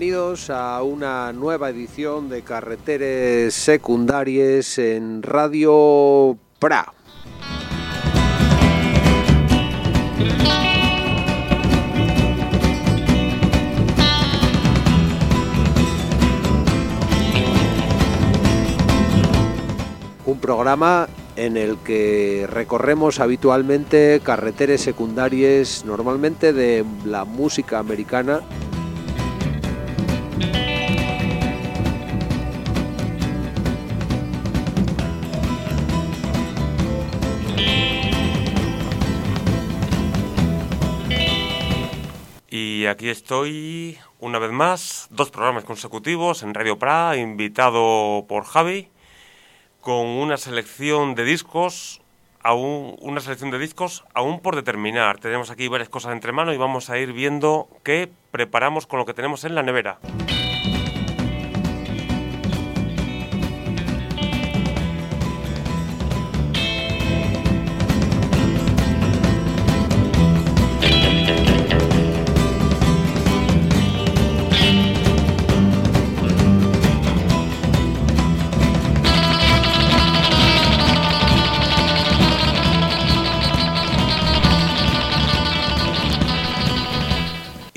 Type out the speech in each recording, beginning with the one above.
Bienvenidos a una nueva edición de Carreteres Secundarias en Radio Pra. Un programa en el que recorremos habitualmente carreteres secundarias, normalmente de la música americana, aquí estoy una vez más, dos programas consecutivos en Radio Pra, invitado por Javi, con una selección de discos, aún, una selección de discos aún por determinar. Tenemos aquí varias cosas entre manos y vamos a ir viendo qué preparamos con lo que tenemos en la nevera.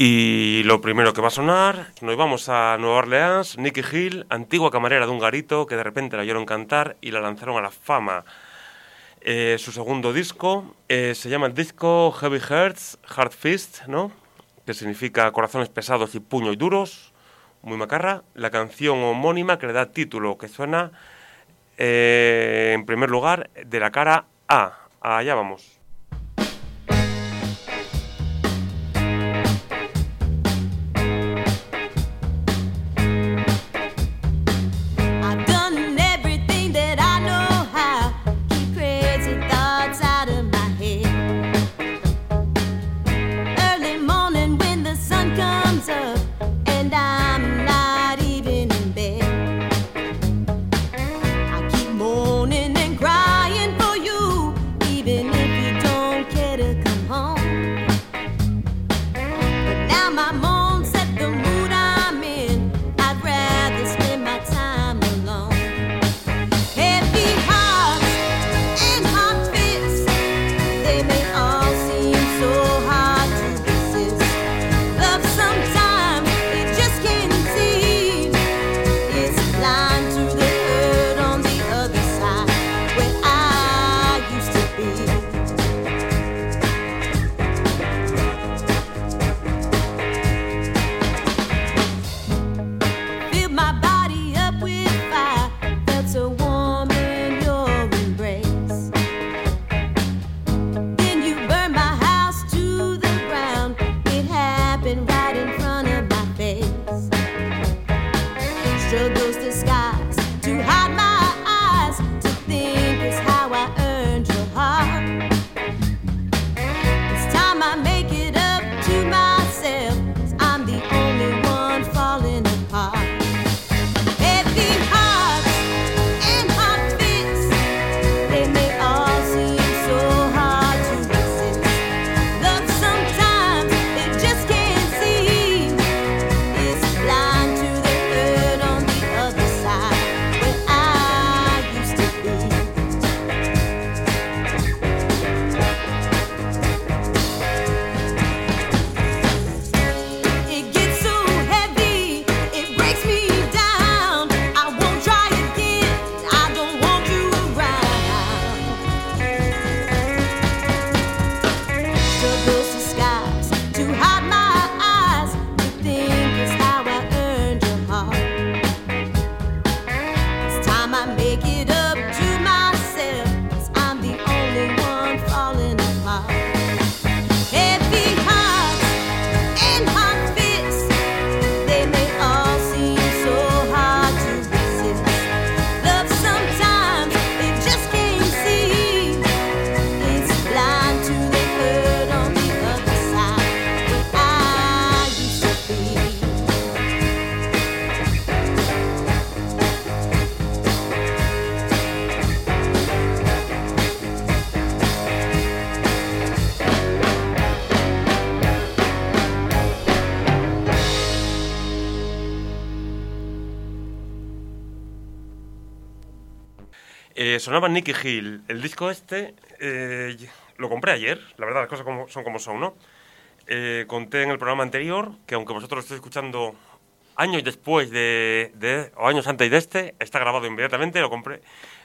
Y lo primero que va a sonar, nos vamos a Nueva Orleans, Nicky Hill, antigua camarera de un garito que de repente la oyeron cantar y la lanzaron a la fama. Eh, su segundo disco eh, se llama el disco Heavy Hearts, Hard Fist, ¿no? que significa corazones pesados y puños duros, muy macarra. La canción homónima que le da título, que suena eh, en primer lugar de la cara A. Allá vamos. Sonaba Nicky Hill. El disco este eh, lo compré ayer, la verdad, las cosas como, son como son, ¿no? Eh, conté en el programa anterior que aunque vosotros lo estéis escuchando años después de, de- o años antes de este, está grabado inmediatamente, lo compré.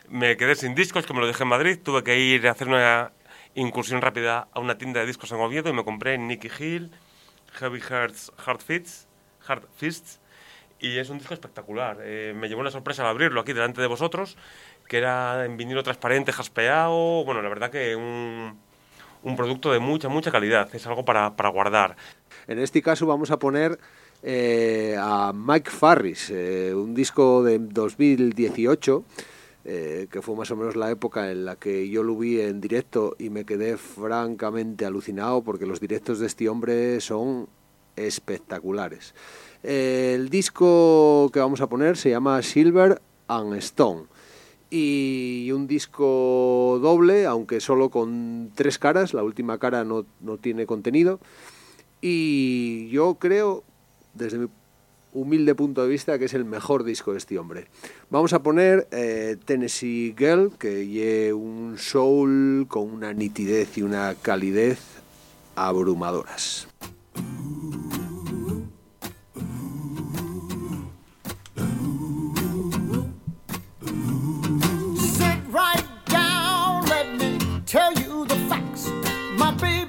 Me quedé sin discos, que me lo dejé en Madrid, tuve que ir a hacer una incursión rápida a una tienda de discos en Oviedo y me compré Nicky Hill, Heavy Hearts, Hard Fits, Hard Fists, y es un disco espectacular. Eh, me llevó una sorpresa al abrirlo aquí delante de vosotros, que era en vinilo transparente, jaspeado, bueno, la verdad que un, producto de mucha, mucha calidad, es algo para, para guardar. En este caso vamos a poner eh, a Mike Farris, eh, un disco de 2018, eh, que fue más o menos la época en la que yo lo vi en directo y me quedé francamente alucinado porque los directos de este hombre son espectaculares. El disco que vamos a poner se llama Silver and Stone y un disco doble, aunque solo con tres caras, la última cara no, no tiene contenido. Y yo creo, desde mi humilde punto de vista, que es el mejor disco de este hombre. Vamos a poner eh, Tennessee Girl, que lleve un soul con una nitidez y una calidez abrumadoras.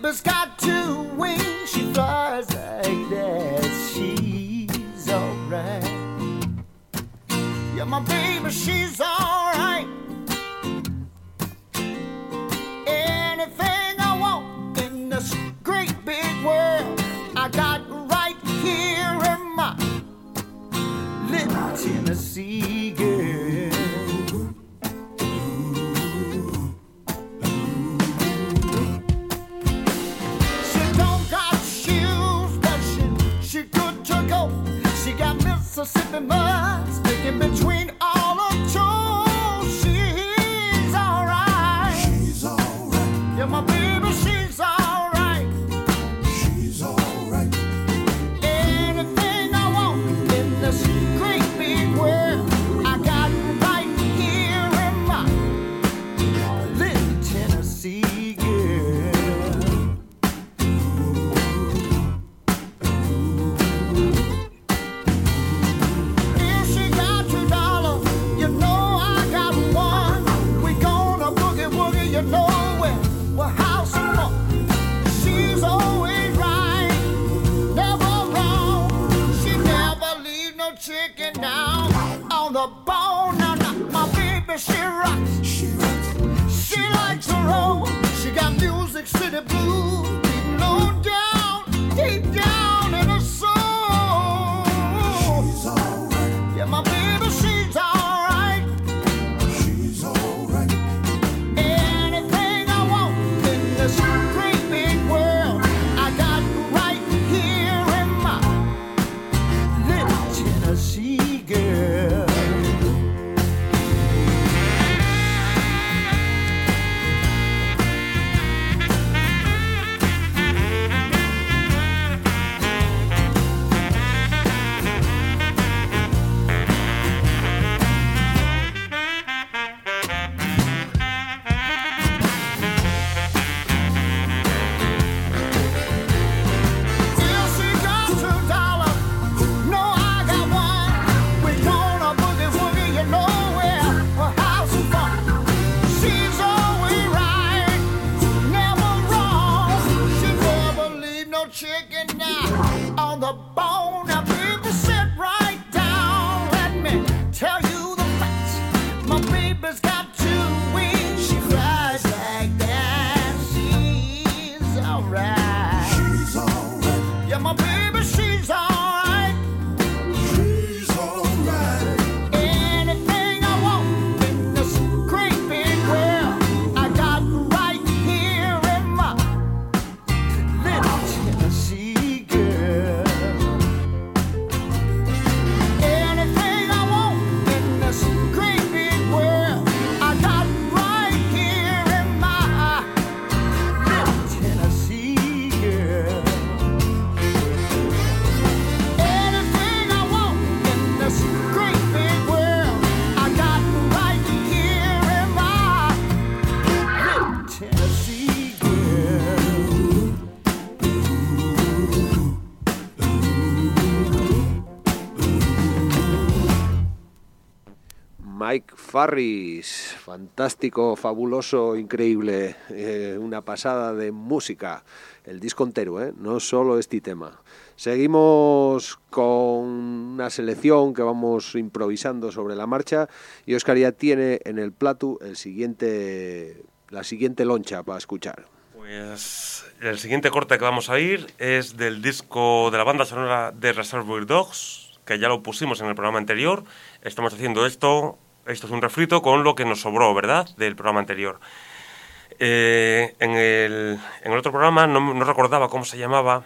Baby's got two wings, she flies like that. She's alright. Yeah, my baby, she's alright. Farris, fantástico, fabuloso, increíble, eh, una pasada de música, el disco entero, ¿eh? no solo este tema. Seguimos con una selección que vamos improvisando sobre la marcha y Oscar ya tiene en el plato el siguiente, la siguiente loncha para escuchar. Pues el siguiente corte que vamos a ir es del disco de la banda sonora de Reservoir Dogs, que ya lo pusimos en el programa anterior. Estamos haciendo esto, esto es un refrito con lo que nos sobró, ¿verdad?, del programa anterior. Eh, en, el, otro programa no, recordaba cómo se llamaba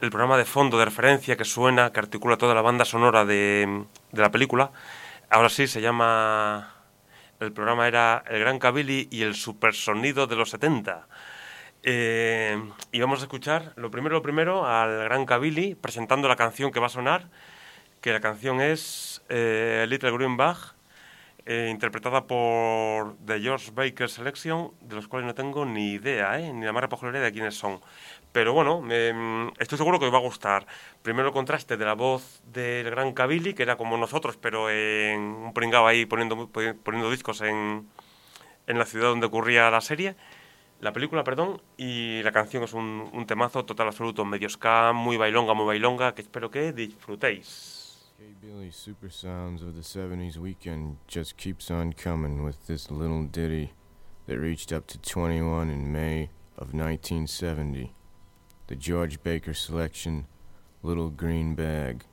el programa de fondo de referencia que suena, que articula toda la banda sonora de, la película. Ahora sí se llama... El programa era El Gran Cabilly y el Supersonido de los 70. Eh, y vamos a escuchar, lo primero, lo primero, al Gran Cabilly presentando la canción que va a sonar, que la canción es eh, Little Green Bag, eh, interpretada por The George Baker Selection, de los cuales no tengo ni idea, ¿eh? ni la más repojolera de quiénes son. Pero bueno, me- estoy seguro que os va a gustar. Primero el contraste de la voz del gran Cabilly, que era como nosotros, pero en un pringao ahí poniendo, poniendo discos en, en la ciudad donde ocurría la serie, la película, perdón, y la canción es un, un temazo total absoluto, medio ska, muy bailonga, muy bailonga, que espero que disfrutéis. Hey Billy, Super Sounds of the 70s weekend just keeps on coming with this little ditty that reached up to 21 in May of 1970. The George Baker selection, Little Green Bag.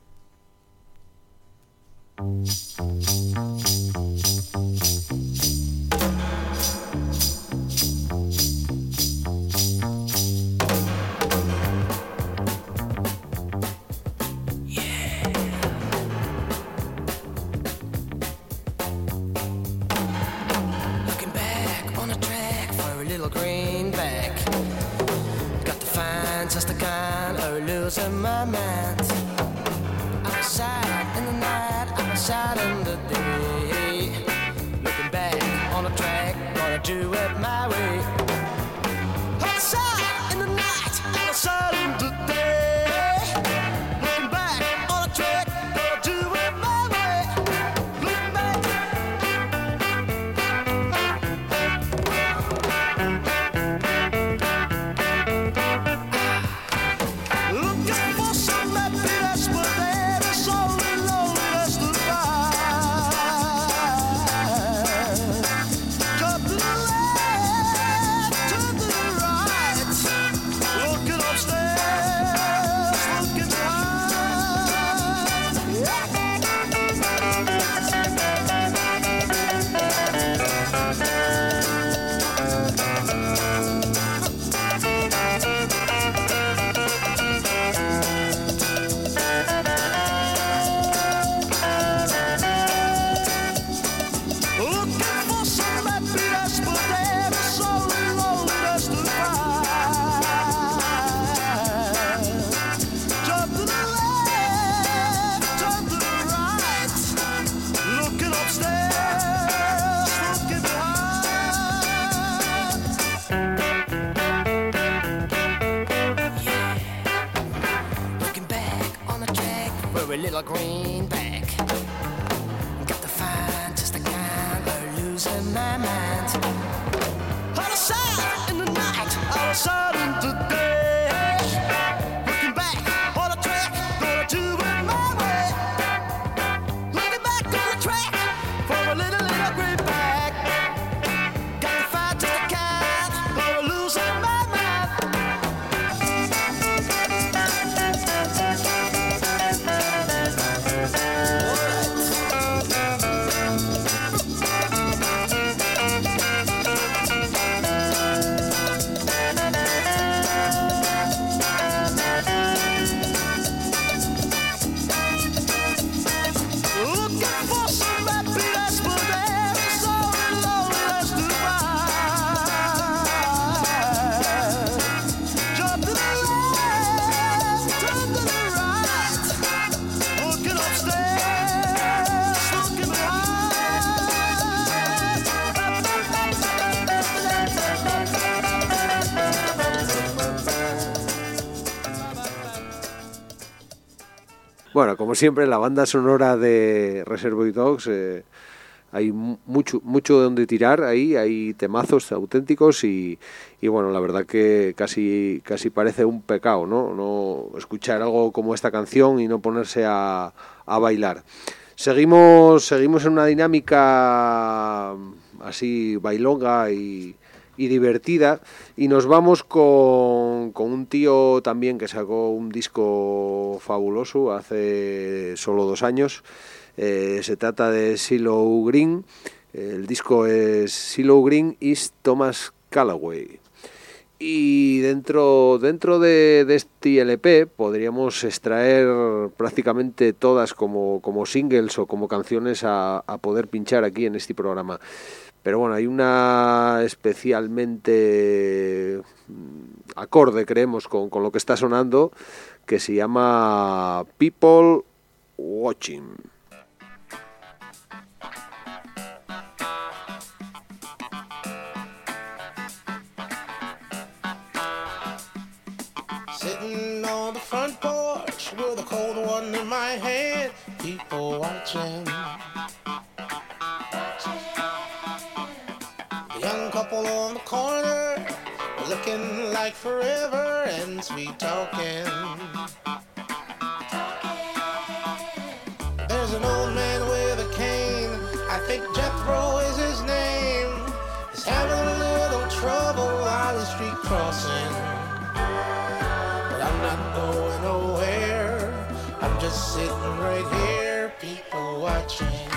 Bueno, como siempre, la banda sonora de Reservoir Dogs, eh, hay mu- mucho mucho de donde tirar ahí, hay temazos auténticos y, y bueno, la verdad que casi casi parece un pecado, ¿no? No escuchar algo como esta canción y no ponerse a, a bailar. Seguimos seguimos en una dinámica así bailonga y, y divertida y nos vamos con, con un tío también que sacó un disco fabuloso hace solo dos años. Eh, se trata de Silo Green. El disco es Silo Green is Thomas Callaway. Y dentro, dentro de, de este LP podríamos extraer prácticamente todas como, como singles o como canciones a, a poder pinchar aquí en este programa. Pero bueno, hay una especialmente mm, acorde, creemos, con, con lo que está sonando, que se llama People Watching. Front porch with a cold one in my hand, people watching. Looking like forever and sweet talking. There's an old man with a cane, I think Jethro is his name. He's having a little trouble on the street crossing. But I'm not going nowhere. I'm just sitting right here, people watching.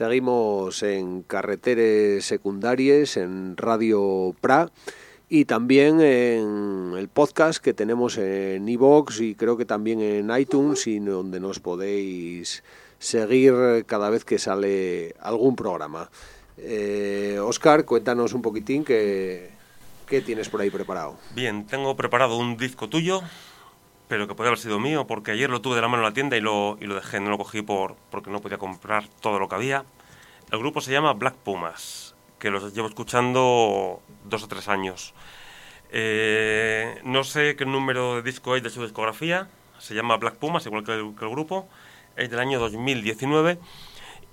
Seguimos en carreteres secundarias, en Radio Pra y también en el podcast que tenemos en iVoox y creo que también en iTunes y donde nos podéis seguir cada vez que sale algún programa. Eh, Oscar, cuéntanos un poquitín qué, qué tienes por ahí preparado. Bien, tengo preparado un disco tuyo, pero que podría haber sido mío, porque ayer lo tuve de la mano en la tienda y lo, y lo dejé, no lo cogí por, porque no podía comprar todo lo que había. El grupo se llama Black Pumas, que los llevo escuchando dos o tres años. Eh, no sé qué número de disco es de su discografía, se llama Black Pumas, igual que el, que el grupo, es del año 2019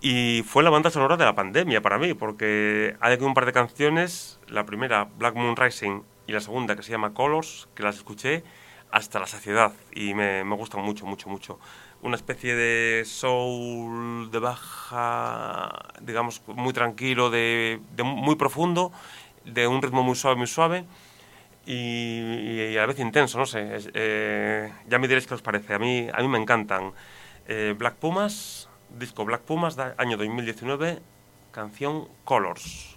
y fue la banda sonora de la pandemia para mí, porque hay aquí un par de canciones, la primera Black Moon Rising y la segunda que se llama Colors, que las escuché hasta la saciedad y me, me gustan mucho, mucho, mucho. Una especie de soul de baja, digamos, muy tranquilo, de, de muy profundo, de un ritmo muy suave, muy suave y, a la vez intenso, no sé. eh, ya me diréis qué os parece. A mí, a mí me encantan. Eh, Black Pumas, disco Black Pumas, año 2019, canción Colors.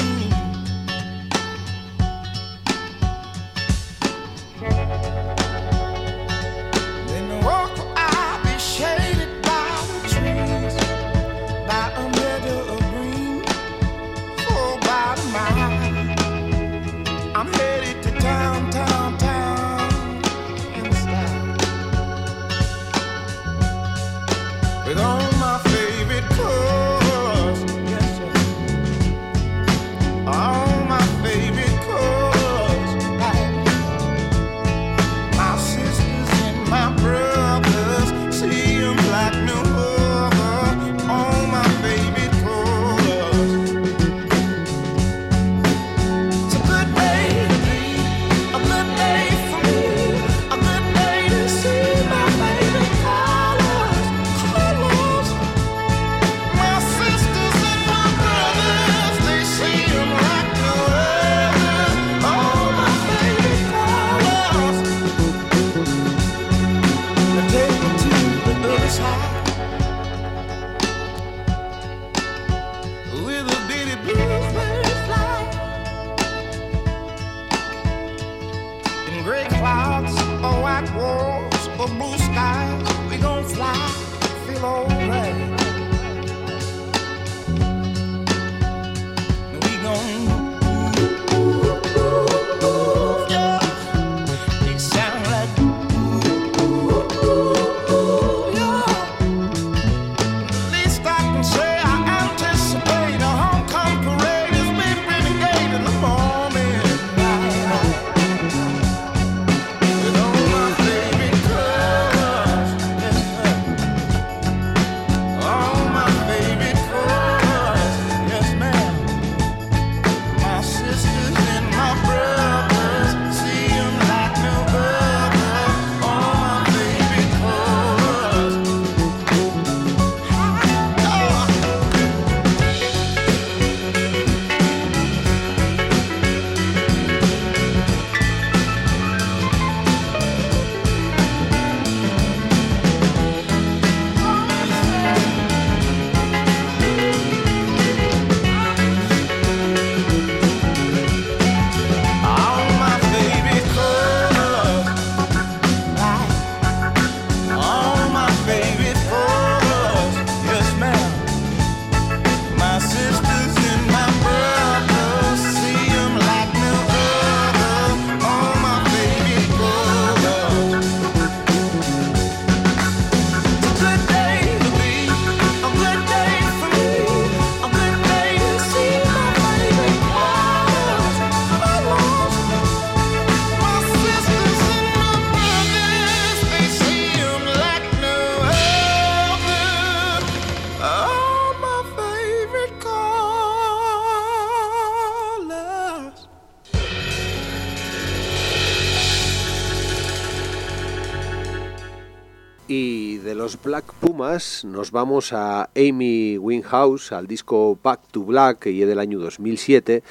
Y de los Black Pumas nos vamos a Amy Winghouse, al disco Back to Black, que es del año 2007.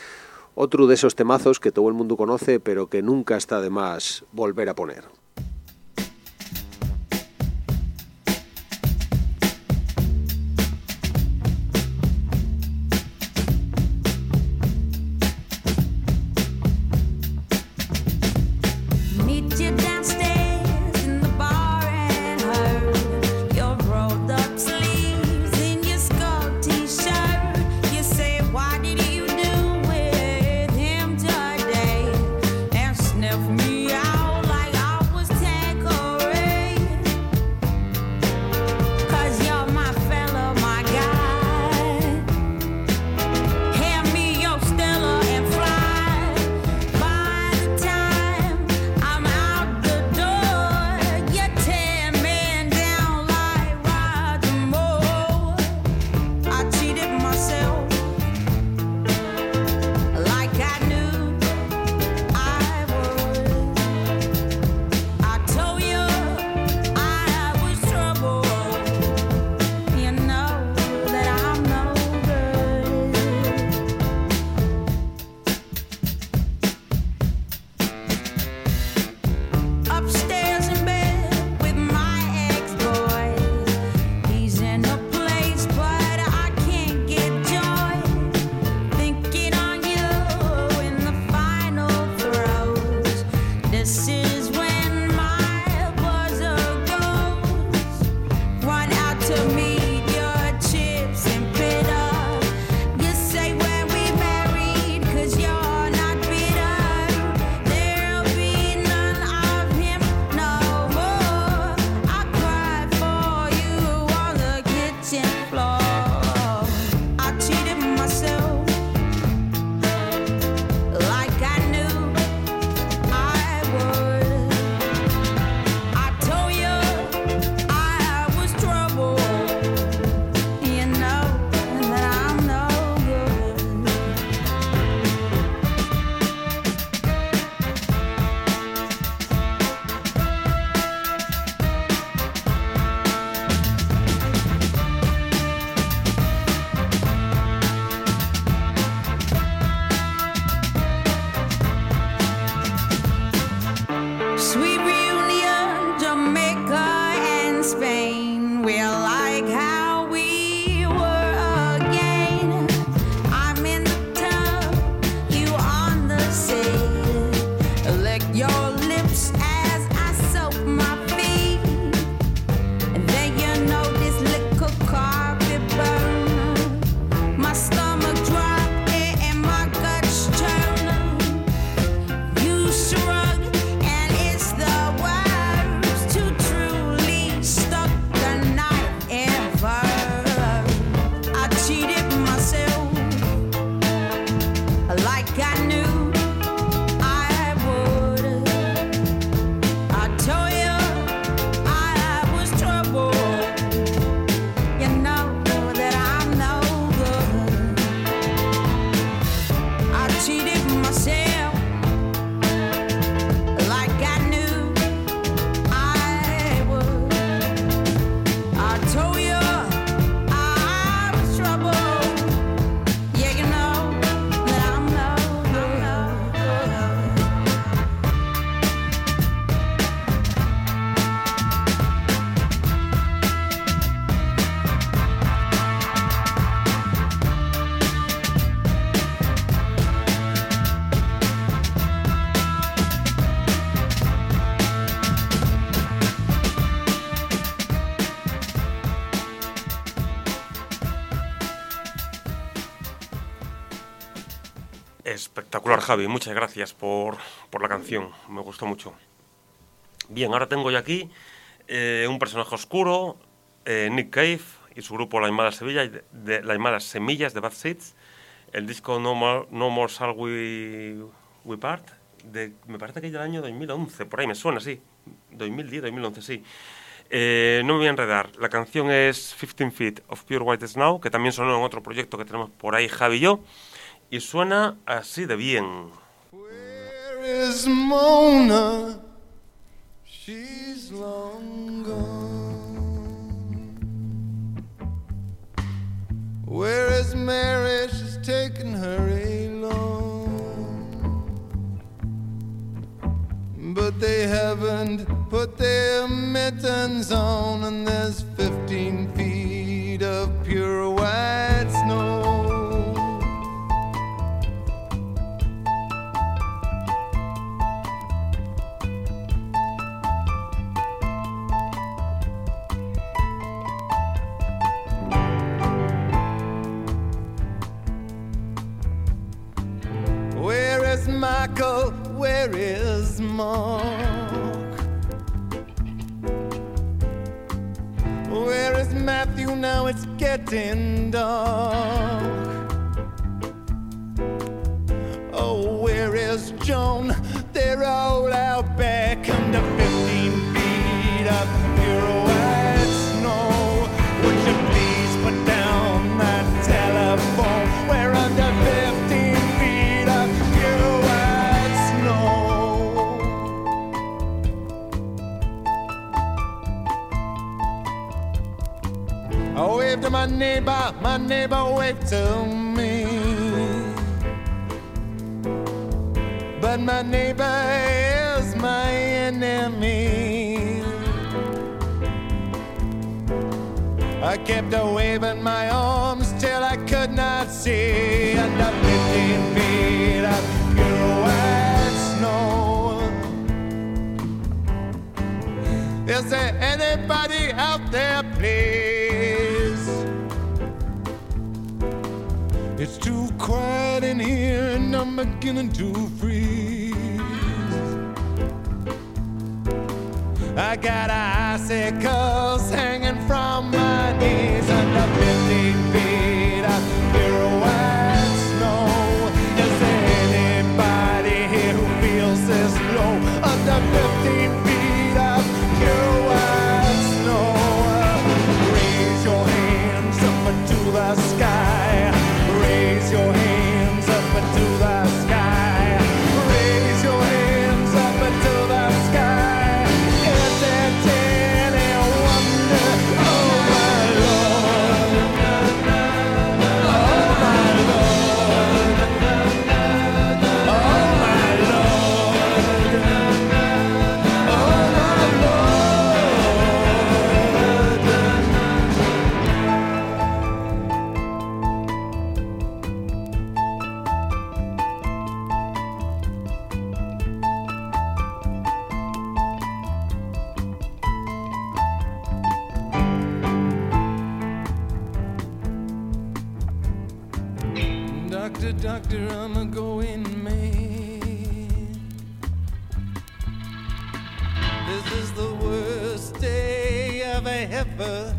Otro de esos temazos que todo el mundo conoce, pero que nunca está de más volver a poner. Javi, muchas gracias por, por la canción, me gustó mucho. Bien, ahora tengo yo aquí eh, un personaje oscuro, eh, Nick Cave y su grupo La Aimada Sevilla, de, de La Semillas de Bad Seeds, el disco No More, no More Shall We, We Part, de, me parece que es del año 2011, por ahí me suena, sí, 2010, 2011, sí. Eh, no me voy a enredar, la canción es 15 Feet of Pure White Snow, que también sonó en otro proyecto que tenemos por ahí Javi y yo. Y suena así de bien. Where is Mona? She's long gone. Where is Mary? She's taken her along. But they haven't put their mittens on, and there's 50. Where is Matthew now? It's getting dark. Oh, where is Joan? They're all out my neighbor, my neighbor waved to me. But my neighbor is my enemy. I kept a waving my arms till I could not see under 15 feet of pure white snow. Is there anybody? It's too quiet in here and I'm beginning to freeze. I got icicles hanging from my knees under a 50 doctor, I'm a going man. This is the worst day I've ever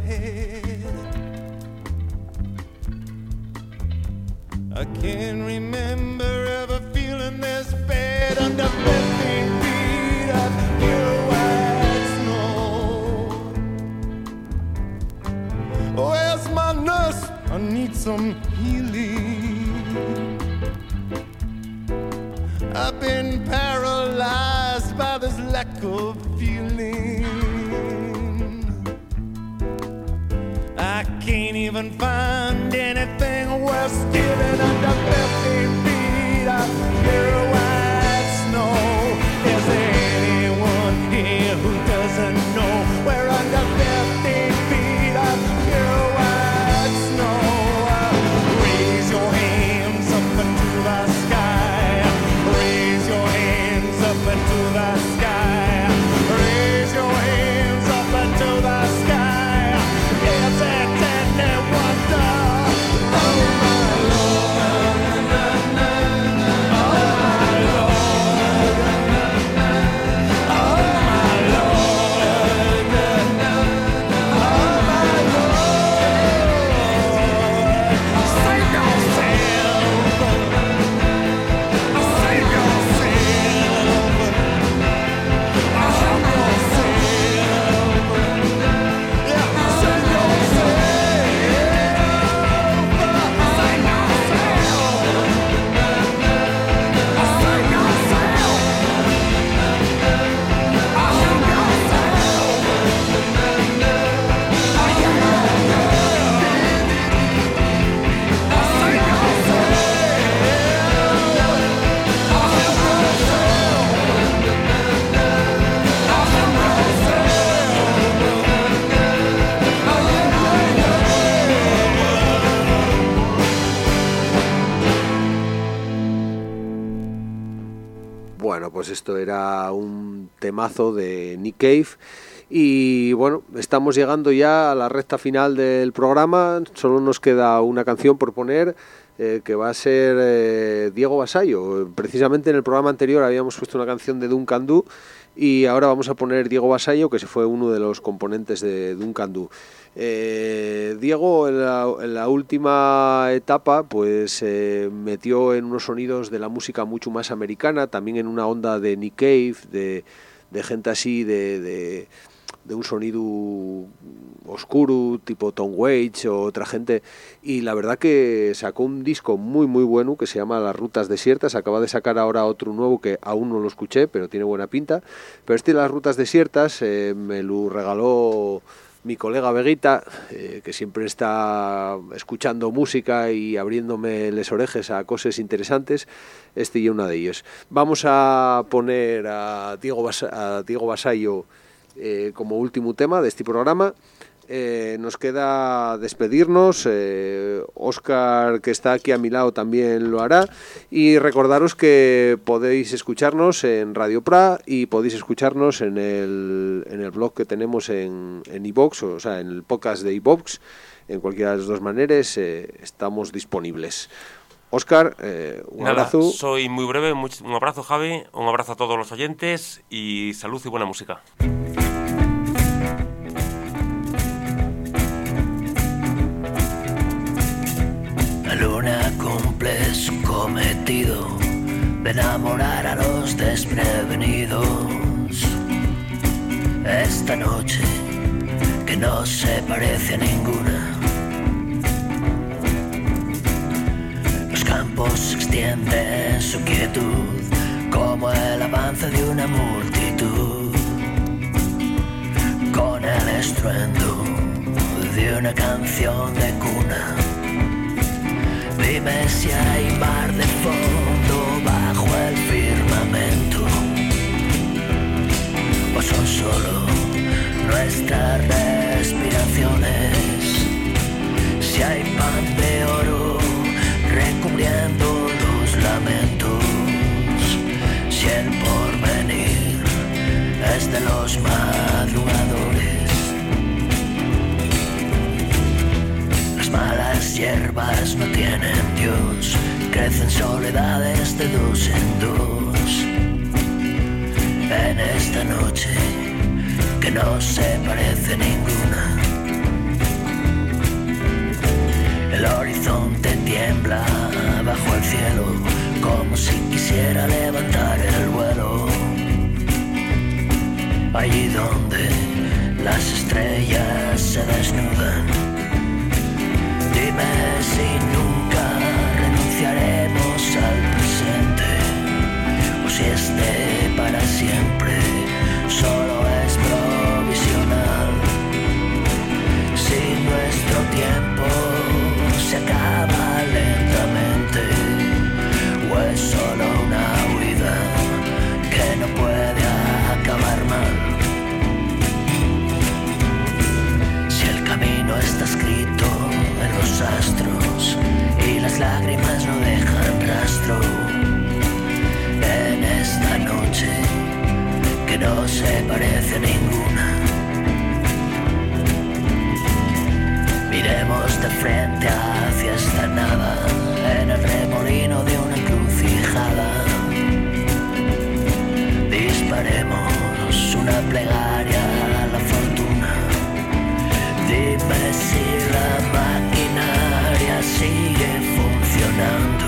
esto era un temazo de Nick Cave. Y bueno, estamos llegando ya a la recta final del programa. Solo nos queda una canción por poner. eh, que va a ser eh, Diego Basayo. Precisamente en el programa anterior habíamos puesto una canción de Duncan Du y ahora vamos a poner Diego Basayo, que se fue uno de los componentes de Duncan Du. Eh, Diego en la, en la última etapa pues eh, metió en unos sonidos de la música mucho más americana, también en una onda de Nick Cave, de, de gente así, de, de, de un sonido oscuro, tipo Tom Waits o otra gente. Y la verdad que sacó un disco muy muy bueno que se llama Las Rutas Desiertas. Acaba de sacar ahora otro nuevo que aún no lo escuché, pero tiene buena pinta. Pero este Las Rutas Desiertas eh, me lo regaló mi colega Veguita, eh, que siempre está escuchando música y abriéndome les orejes a cosas interesantes, este y una de ellos. Vamos a poner a Diego, Bas a Diego Basayo eh, como último tema de este programa. Eh, nos queda despedirnos. Eh, Oscar, que está aquí a mi lado, también lo hará. Y recordaros que podéis escucharnos en Radio Pra y podéis escucharnos en el, en el blog que tenemos en en iVoox, o sea, en el podcast de iVoox. En cualquiera de las dos maneras eh, estamos disponibles. Oscar, un Nada, abrazo. soy muy breve. un abrazo, Javi. Un abrazo a todos los oyentes. Y salud y buena música. Enamorar a los desprevenidos. Esta noche que no se parece a ninguna. Los campos extienden su quietud como el avance de una multitud. Con el estruendo de una canción de cuna. Dime si hay mar de fondo son solo nuestras respiraciones. Si hay pan de oro recubriendo los lamentos, si el porvenir es de los madrugadores. Las malas hierbas no tienen Dios, crecen soledades de dos en dos. No se no se parece a ninguna. Miremos de frente hacia esta nada en el remolino de una encrucijada. Disparemos una plegaria a la fortuna. Dime si la maquinaria sigue funcionando.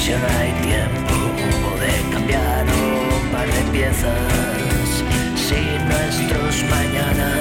Si ahora hay par de piezas. Si nuestros mañanas